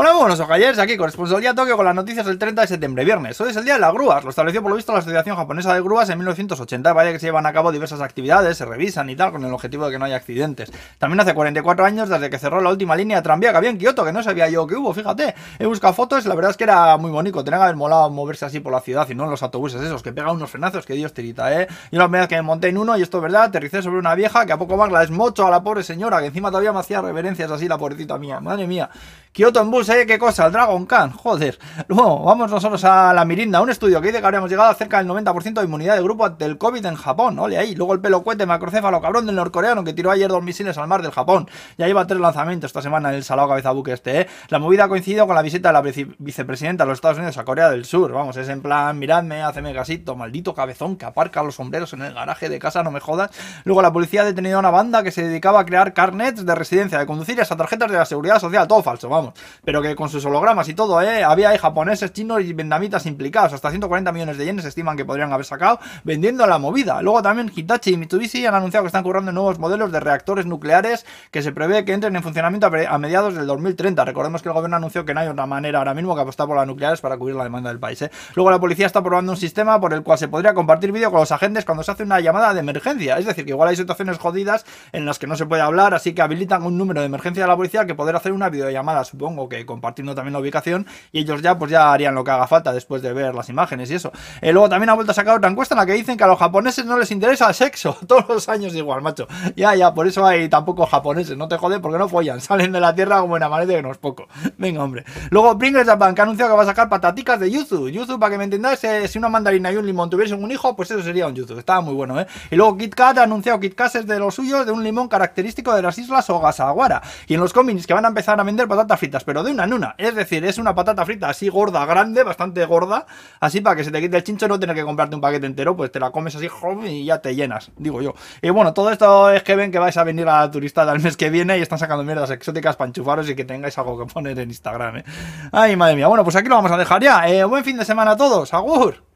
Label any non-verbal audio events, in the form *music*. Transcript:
Hola, buenos ojallers, aquí corresponsalía Tokio con las noticias del 30 de septiembre, viernes. Hoy es el día de las grúas, lo estableció por lo visto la Asociación Japonesa de Grúas en 1980. Vaya que se llevan a cabo diversas actividades, se revisan y tal, con el objetivo de que no haya accidentes. También hace 44 años desde que cerró la última línea de tranvía que había en Kioto, que no sabía yo que hubo, fíjate. He buscado fotos, la verdad es que era muy bonito, tenía que haber molado moverse así por la ciudad y no en los autobuses esos, que pegan unos frenazos que Dios tirita, eh. Yo la primera vez que me monté en uno, y esto es verdad, aterricé sobre una vieja que a poco más la desmocho a la pobre señora, que encima todavía me hacía reverencias así la pobrecita mía, madre mía. Kioto en eh, qué cosa, el Dragon Khan, joder. Luego, vamos nosotros a la Mirinda, un estudio que dice que habríamos llegado a cerca del 90% de inmunidad de grupo del COVID en Japón, ole ahí. Luego el pelo cuete macrocéfalo cabrón del norcoreano que tiró ayer dos misiles al mar del Japón. Ya lleva tres lanzamientos esta semana en el salado cabeza buque este, eh. La movida ha coincidido con la visita de la vicepresidenta de los Estados Unidos a Corea del Sur. Vamos, es en plan, miradme, haceme casito, maldito cabezón que aparca los sombreros en el garaje de casa, no me jodas. Luego la policía ha detenido a una banda que se dedicaba a crear carnets de residencia, de conducir hasta tarjetas de la seguridad social, todo falso, vamos. Pero que con sus hologramas y todo, ¿eh? Había ahí japoneses, chinos y vietnamitas implicados. Hasta 140 millones de yenes estiman que podrían haber sacado vendiendo la movida. Luego también Hitachi y Mitsubishi han anunciado que están currando nuevos modelos de reactores nucleares que se prevé que entren en funcionamiento a mediados del 2030. Recordemos que el gobierno anunció que no hay otra manera ahora mismo que apostar por las nucleares para cubrir la demanda del país. ¿eh? Luego la policía está probando un sistema por el cual se podría compartir vídeo con los agentes cuando se hace una llamada de emergencia. Es decir, que igual hay situaciones jodidas en las que no se puede hablar, así que habilitan un número de emergencia de la policía que poder hacer una videollamada, supongo que compartiendo también la ubicación y ellos ya pues ya harían lo que haga falta después de ver las imágenes y eso. Eh, luego también ha vuelto a sacar otra encuesta en la que dicen que a los japoneses no les interesa el sexo, *laughs* todos los años igual, macho. Ya, ya, por eso hay tampoco japoneses, no te jode porque no follan, *laughs* salen de la tierra como en amanece que no es poco. Venga, hombre. Luego Pringles Japan que ha anunciado que va a sacar pataticas de yuzu. Yuzu, para que me entendáis, eh, si una mandarina y un limón tuviesen un hijo, pues eso sería un yuzu. Estaba muy bueno, ¿eh? Y luego KitKat ha anunciado KitKat es de los suyos de un limón característico de las islas Ogasawara. Y en los cómics que van a empezar a vender fritas, pero de una en una. Es decir, es una patata frita así gorda, grande, bastante gorda, así para que se te quite el chincho no tener que comprarte un paquete entero, pues te la comes así y ya te llenas, digo yo. Y bueno, todo esto es que ven que vais a venir a la turistada el mes que viene y están sacando mierdas exóticas para enchufaros y que tengáis algo que poner en Instagram, ¿eh? Ay, madre mía. Bueno, pues aquí lo vamos a dejar ya. Eh, buen fin de semana a todos. Agur.